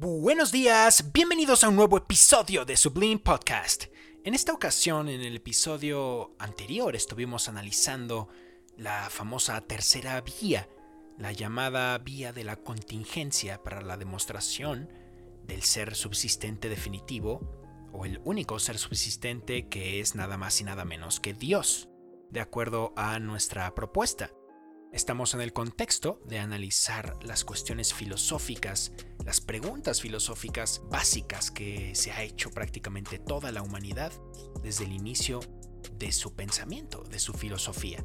Buenos días, bienvenidos a un nuevo episodio de Sublime Podcast. En esta ocasión, en el episodio anterior, estuvimos analizando la famosa tercera vía, la llamada vía de la contingencia para la demostración del ser subsistente definitivo, o el único ser subsistente que es nada más y nada menos que Dios, de acuerdo a nuestra propuesta. Estamos en el contexto de analizar las cuestiones filosóficas, las preguntas filosóficas básicas que se ha hecho prácticamente toda la humanidad desde el inicio de su pensamiento, de su filosofía.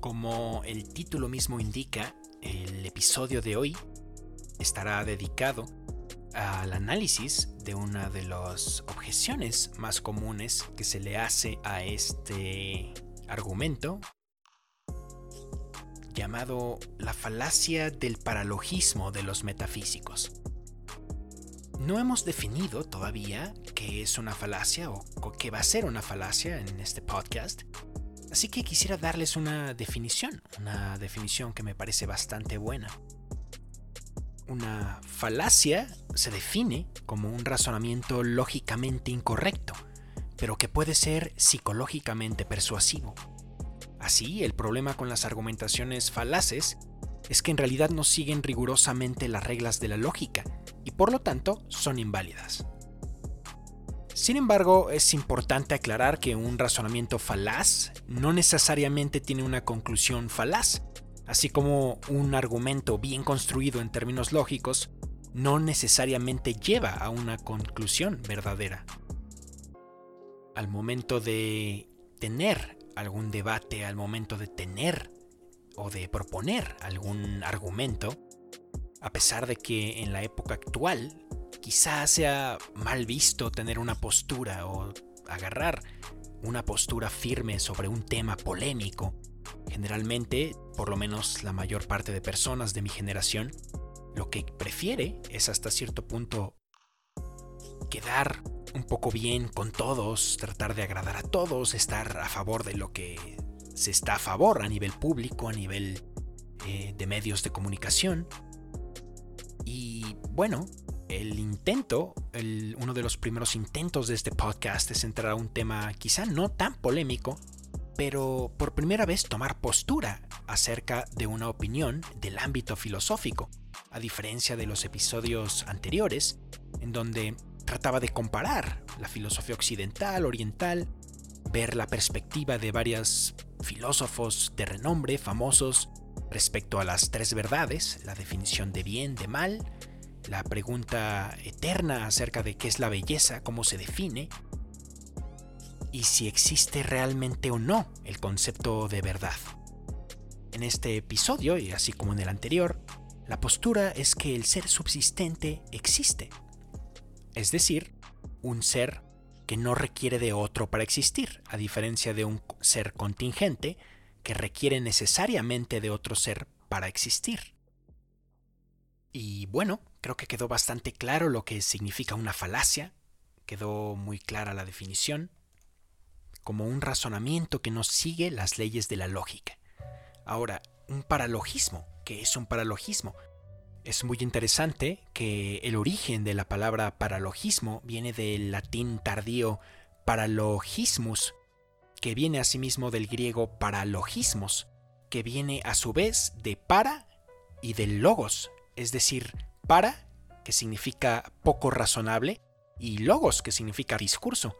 Como el título mismo indica, el episodio de hoy estará dedicado al análisis de una de las objeciones más comunes que se le hace a este argumento llamado la falacia del paralogismo de los metafísicos. No hemos definido todavía qué es una falacia o qué va a ser una falacia en este podcast, así que quisiera darles una definición, una definición que me parece bastante buena. Una falacia se define como un razonamiento lógicamente incorrecto, pero que puede ser psicológicamente persuasivo. Así, el problema con las argumentaciones falaces es que en realidad no siguen rigurosamente las reglas de la lógica y por lo tanto son inválidas. Sin embargo, es importante aclarar que un razonamiento falaz no necesariamente tiene una conclusión falaz, así como un argumento bien construido en términos lógicos no necesariamente lleva a una conclusión verdadera. Al momento de tener algún debate al momento de tener o de proponer algún argumento, a pesar de que en la época actual quizás sea mal visto tener una postura o agarrar una postura firme sobre un tema polémico. Generalmente, por lo menos la mayor parte de personas de mi generación, lo que prefiere es hasta cierto punto quedar un poco bien con todos, tratar de agradar a todos, estar a favor de lo que se está a favor a nivel público, a nivel eh, de medios de comunicación. Y bueno, el intento, uno de los primeros intentos de este podcast es entrar a un tema quizá no tan polémico, pero por primera vez tomar postura acerca de una opinión del ámbito filosófico, a diferencia de los episodios anteriores, en donde trataba de comparar la filosofía occidental, oriental, ver la perspectiva de varios filósofos de renombre famosos respecto a las tres verdades, la definición de bien, de mal, la pregunta eterna acerca de qué es la belleza, cómo se define, y si existe realmente o no el concepto de verdad. En este episodio, y así como en el anterior, la postura es que el ser subsistente existe, es decir, un ser que no requiere de otro para existir, a diferencia de un ser contingente que requiere necesariamente de otro ser para existir. Y bueno, creo que quedó bastante claro lo que significa una falacia, quedó muy clara la definición, como un razonamiento que no sigue las leyes de la lógica. Ahora, un paralogismo, ¿qué es un paralogismo? Es muy interesante que el origen de la palabra paralogismo viene del latín tardío paralogismus, que viene asimismo del griego paralogismos, que viene a su vez de para y del logos, es decir, para, que significa poco razonable, y logos, que significa discurso.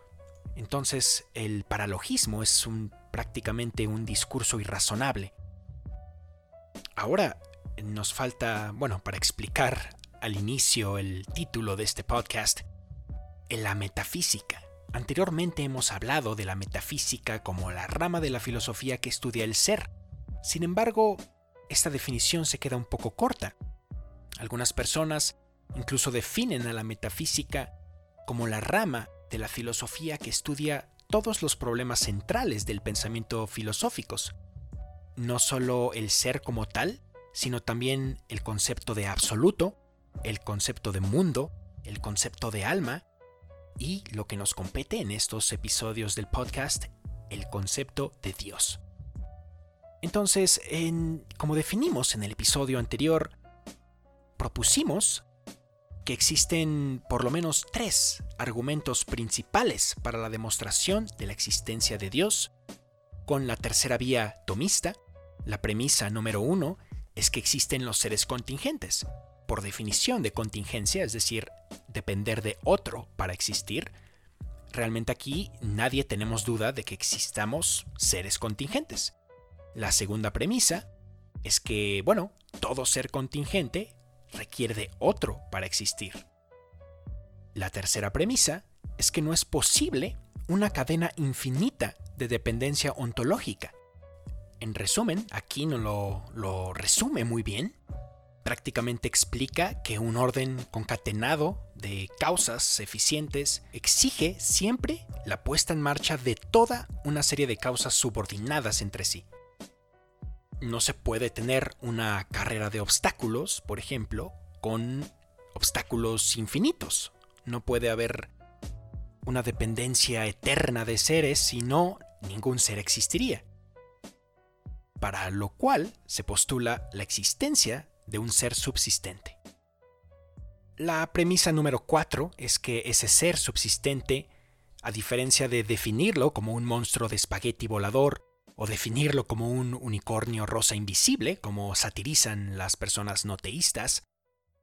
Entonces, el paralogismo es un, prácticamente un discurso irrazonable. Ahora, nos falta, bueno, para explicar al inicio el título de este podcast, la metafísica. Anteriormente hemos hablado de la metafísica como la rama de la filosofía que estudia el ser. Sin embargo, esta definición se queda un poco corta. Algunas personas incluso definen a la metafísica como la rama de la filosofía que estudia todos los problemas centrales del pensamiento filosóficos. No solo el ser como tal, sino también el concepto de absoluto, el concepto de mundo, el concepto de alma y lo que nos compete en estos episodios del podcast, el concepto de Dios. Entonces, como definimos en el episodio anterior, propusimos que existen por lo menos tres argumentos principales para la demostración de la existencia de Dios, con la tercera vía tomista. La premisa número uno es que existen los seres contingentes, por definición de contingencia, es decir, depender de otro para existir. Realmente aquí nadie tenemos duda de que existamos seres contingentes. La segunda premisa es que, bueno, todo ser contingente requiere de otro para existir. La tercera premisa es que no es posible una cadena infinita de dependencia ontológica. En resumen, aquí no lo, lo resume muy bien. Prácticamente explica que un orden concatenado de causas eficientes exige siempre la puesta en marcha de toda una serie de causas subordinadas entre sí no se puede tener una carrera de obstáculos, por ejemplo, con obstáculos infinitos. No puede haber una dependencia eterna de seres, si no, ningún ser existiría. Para lo cual se postula la existencia de un ser subsistente. La premisa número 4 es que ese ser subsistente, a diferencia de definirlo como un monstruo de espagueti volador o definirlo como un unicornio rosa invisible, como satirizan las personas no teístas,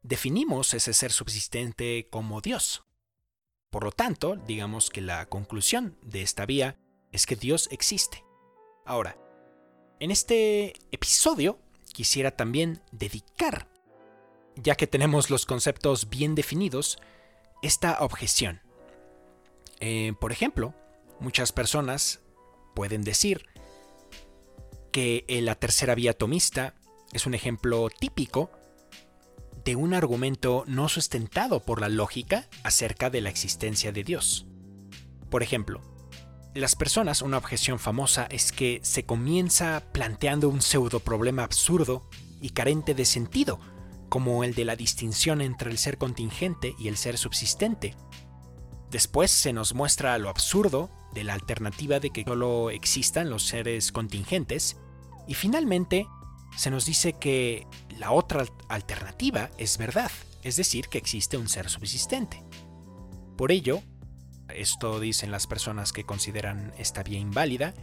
definimos ese ser subsistente como Dios. Por lo tanto, digamos que la conclusión de esta vía es que Dios existe. Ahora, en este episodio quisiera también dedicar, ya que tenemos los conceptos bien definidos, esta objeción. Eh, por ejemplo, muchas personas pueden decir que la tercera vía atomista es un ejemplo típico de un argumento no sustentado por la lógica acerca de la existencia de Dios. Por ejemplo, las personas, una objeción famosa es que se comienza planteando un pseudo problema absurdo y carente de sentido, como el de la distinción entre el ser contingente y el ser subsistente. Después se nos muestra lo absurdo de la alternativa de que solo existan los seres contingentes y finalmente, se nos dice que la otra alternativa es verdad, es decir, que existe un ser subsistente. Por ello, esto dicen las personas que consideran esta vía inválida,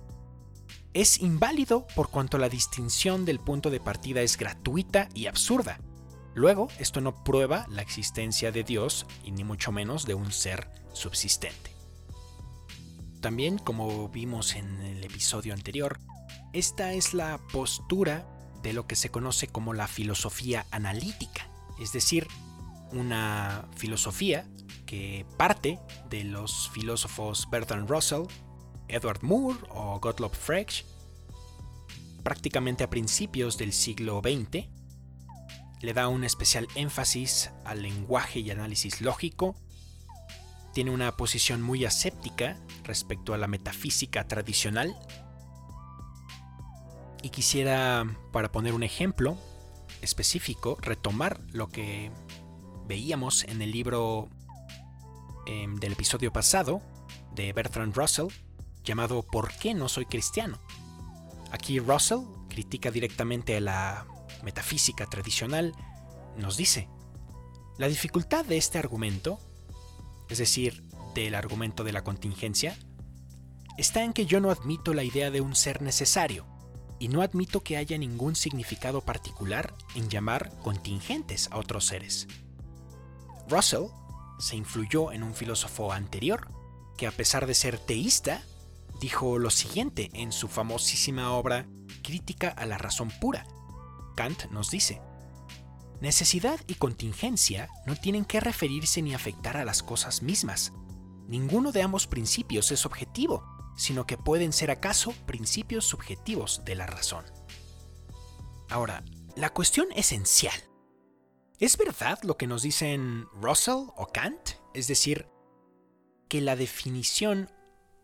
es inválido por cuanto la distinción del punto de partida es gratuita y absurda. Luego, esto no prueba la existencia de Dios y ni mucho menos de un ser subsistente. También, como vimos en el episodio anterior, esta es la postura de lo que se conoce como la filosofía analítica, es decir, una filosofía que parte de los filósofos Bertrand Russell, Edward Moore o Gottlob Frege, prácticamente a principios del siglo XX, le da un especial énfasis al lenguaje y análisis lógico, tiene una posición muy aséptica respecto a la metafísica tradicional. Y quisiera, para poner un ejemplo específico, retomar lo que veíamos en el libro em, del episodio pasado de Bertrand Russell, llamado ¿Por qué no soy cristiano? Aquí Russell critica directamente a la metafísica tradicional, nos dice, la dificultad de este argumento, es decir, del argumento de la contingencia, está en que yo no admito la idea de un ser necesario, y no admito que haya ningún significado particular en llamar contingentes a otros seres. Russell se influyó en un filósofo anterior que a pesar de ser teísta, dijo lo siguiente en su famosísima obra Crítica a la razón pura. Kant nos dice, Necesidad y contingencia no tienen que referirse ni afectar a las cosas mismas. Ninguno de ambos principios es objetivo, sino que pueden ser acaso principios subjetivos de la razón. Ahora, la cuestión esencial. ¿Es verdad lo que nos dicen Russell o Kant? Es decir, que la definición,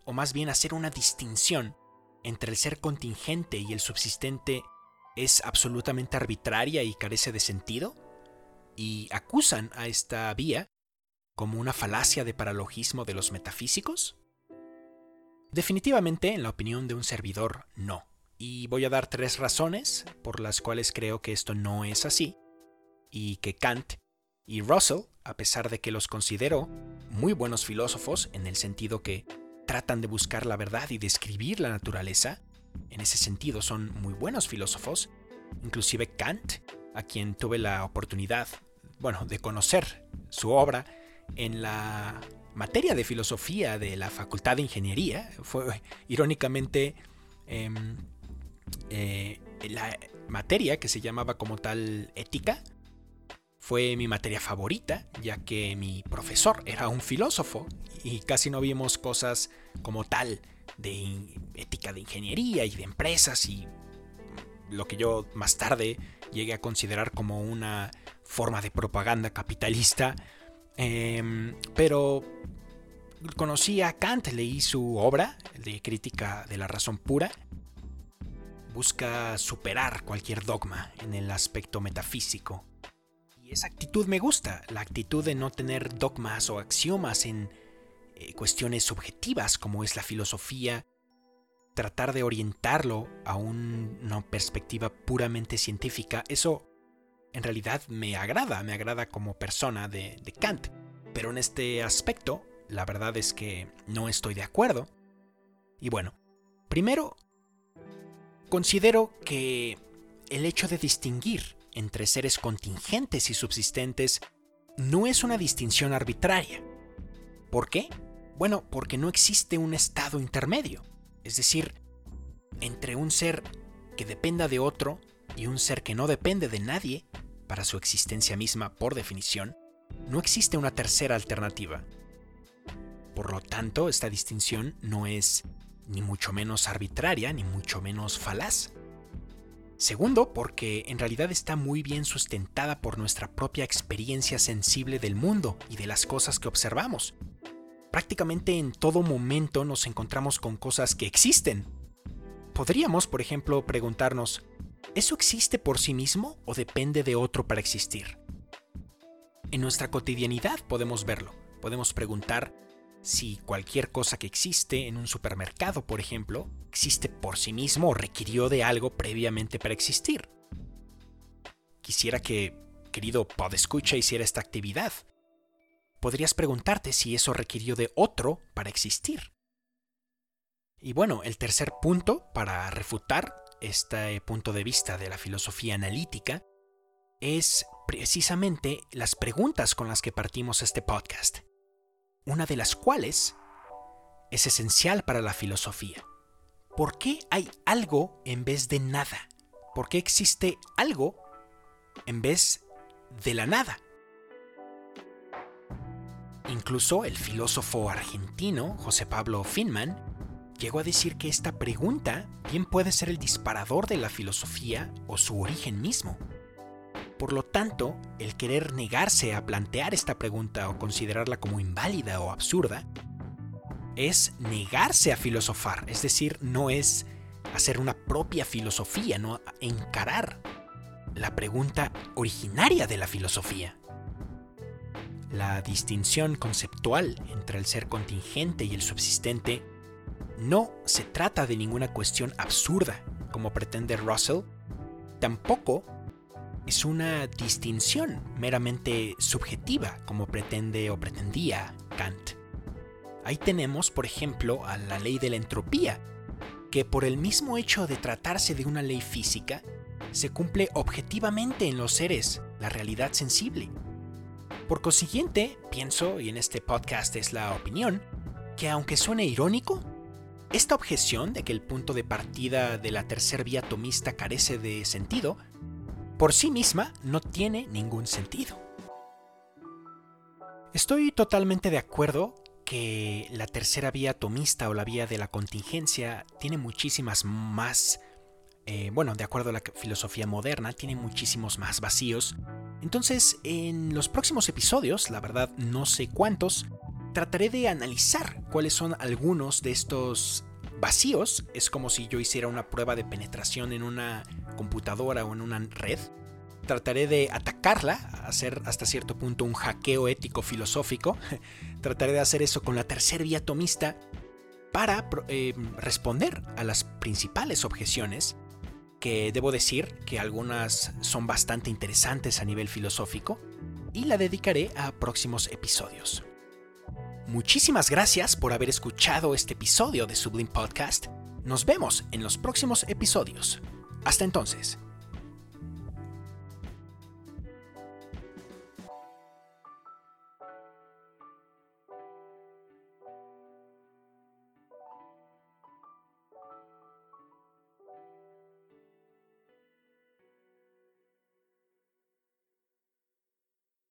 o más bien hacer una distinción entre el ser contingente y el subsistente es absolutamente arbitraria y carece de sentido? ¿Y acusan a esta vía como una falacia de paralogismo de los metafísicos? Definitivamente, en la opinión de un servidor, no. Y voy a dar tres razones por las cuales creo que esto no es así, y que Kant y Russell a pesar de que los considero muy buenos filósofos en el sentido que tratan de buscar la verdad y describir la naturaleza. En ese sentido son muy buenos filósofos. Inclusive Kant, a quien tuve la oportunidad, bueno, de conocer su obra en la materia de filosofía de la Facultad de Ingeniería. Fue irónicamente em, eh, la materia que se llamaba como tal ética. Fue mi materia favorita, ya que mi profesor era un filósofo y casi no vimos cosas como tal de ética de ingeniería y de empresas y lo que yo más tarde llegué a considerar como una forma de propaganda capitalista. Em, pero conocí a Kant, leí su obra de crítica de la razón pura. Busca superar cualquier dogma en el aspecto metafísico. Esa actitud me gusta, la actitud de no tener dogmas o axiomas en eh, cuestiones subjetivas como es la filosofía, tratar de orientarlo a una perspectiva puramente científica, eso en realidad me agrada, me agrada como persona de, de Kant. Pero en este aspecto la verdad es que no estoy de acuerdo. Y bueno, primero, considero que el hecho de distinguir entre seres contingentes y subsistentes no es una distinción arbitraria. ¿Por qué? Bueno, porque no existe un estado intermedio, es decir, entre un ser que dependa de otro y un ser que no depende de nadie para su existencia misma por definición, no existe una tercera alternativa. Por lo tanto, esta distinción no es ni mucho menos arbitraria, ni mucho menos falaz. Segundo, porque en realidad está muy bien sustentada por nuestra propia experiencia sensible del mundo y de las cosas que observamos. Prácticamente en todo momento nos encontramos con cosas que existen. Podríamos, por ejemplo, preguntarnos, ¿eso existe por sí mismo o depende de otro para existir? En nuestra cotidianidad podemos verlo. Podemos preguntar, si cualquier cosa que existe en un supermercado, por ejemplo, existe por sí mismo o requirió de algo previamente para existir. Quisiera que, querido podescucha, hiciera esta actividad. Podrías preguntarte si eso requirió de otro para existir. Y bueno, el tercer punto para refutar este punto de vista de la filosofía analítica es precisamente las preguntas con las que partimos este podcast una de las cuales es esencial para la filosofía. ¿Por qué hay algo en vez de nada? ¿Por qué existe algo en vez de la nada? Incluso el filósofo argentino José Pablo Finman llegó a decir que esta pregunta bien puede ser el disparador de la filosofía o su origen mismo. Por lo tanto, el querer negarse a plantear esta pregunta o considerarla como inválida o absurda es negarse a filosofar, es decir, no es hacer una propia filosofía, no encarar la pregunta originaria de la filosofía. La distinción conceptual entre el ser contingente y el subsistente no se trata de ninguna cuestión absurda, como pretende Russell, tampoco es una distinción meramente subjetiva, como pretende o pretendía Kant. Ahí tenemos, por ejemplo, a la ley de la entropía, que por el mismo hecho de tratarse de una ley física, se cumple objetivamente en los seres, la realidad sensible. Por consiguiente, pienso, y en este podcast es la opinión, que aunque suene irónico, esta objeción de que el punto de partida de la tercer vía atomista carece de sentido por sí misma no tiene ningún sentido. Estoy totalmente de acuerdo que la tercera vía atomista o la vía de la contingencia tiene muchísimas más, eh, bueno, de acuerdo a la filosofía moderna, tiene muchísimos más vacíos. Entonces, en los próximos episodios, la verdad no sé cuántos, trataré de analizar cuáles son algunos de estos vacíos. Es como si yo hiciera una prueba de penetración en una computadora o en una red. Trataré de atacarla, hacer hasta cierto punto un hackeo ético filosófico. Trataré de hacer eso con la tercera vía atomista para eh, responder a las principales objeciones que debo decir que algunas son bastante interesantes a nivel filosófico y la dedicaré a próximos episodios. Muchísimas gracias por haber escuchado este episodio de Sublime Podcast. Nos vemos en los próximos episodios. Hasta entonces.